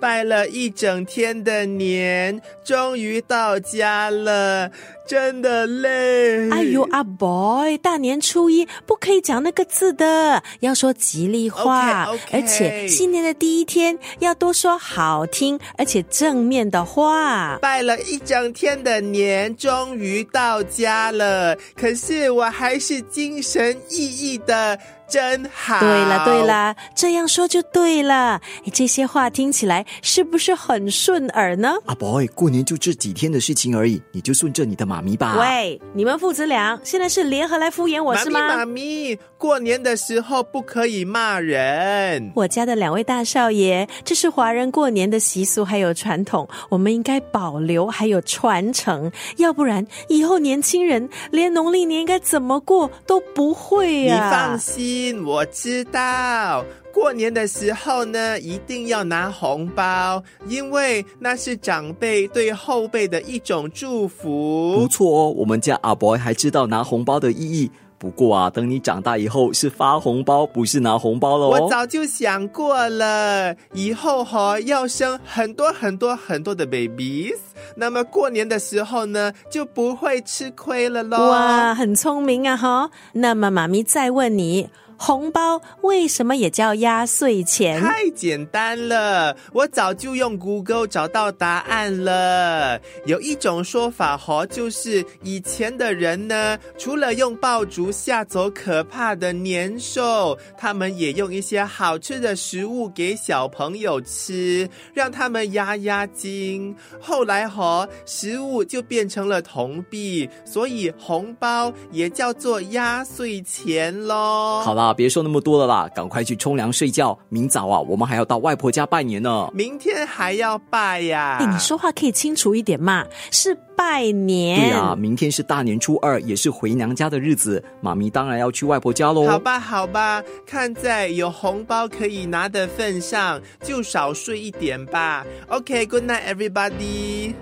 拜了一整天的年，终于到家了，真的累。哎呦，阿 boy，大年初一不可以讲那个字的，要说吉利话。而且新年的第一天要多说好听而且正面的话。拜了一整天的年，终于到家了。可是我还是精神奕奕的，真好。对了对，了，这样说就对了。哎这些话听起来是不是很顺耳呢？阿 boy，过年就这几天的事情而已，你就顺着你的妈咪吧。喂，你们父子俩现在是联合来敷衍我是吗？妈咪，妈咪，过年的时候不可以骂人。我家的两位大少爷，这是华人过年的习俗还有传统，我们应该保留还有传承，要不然以后年轻人连农历年应该怎么过都不会你、放心，我知道。过年的时候呢，一定要拿红包，因为那是长辈对后辈的一种祝福不福。错哦，我们家阿 boy 还知道拿红包的意义。不过啊，等你长大以后是发红包，不是拿红包了哦。我早就想过了，以后哈、要生很多很多很多的 babies，那么过年的时候呢，就不会吃亏了喽。哇，很聪明啊哈！那么妈咪再问你，红包为什么也叫压岁钱？太简单了，我早就用 Google 找到答案了。有一种说法哈，就是以前的人呢，除了用爆竹吓走可怕的年兽，他们也用一些好吃的食物给小朋友吃，让他们压压惊。后来哈，食物就变成了铜币，所以红包也叫做压岁钱喽。好啦，别说那么多了啦，赶快去冲凉睡觉。明早啊，我们还要到外婆家拜年呢。明天还要拜呀！哎，你说话可以清楚一点嘛？是拜年。对啊，明天是大年初二，也是回娘家的日子，妈咪当然要去外婆家喽。好吧，好吧，看在有红包可以拿的份上，就少睡一点吧。OK，Good、night, everybody.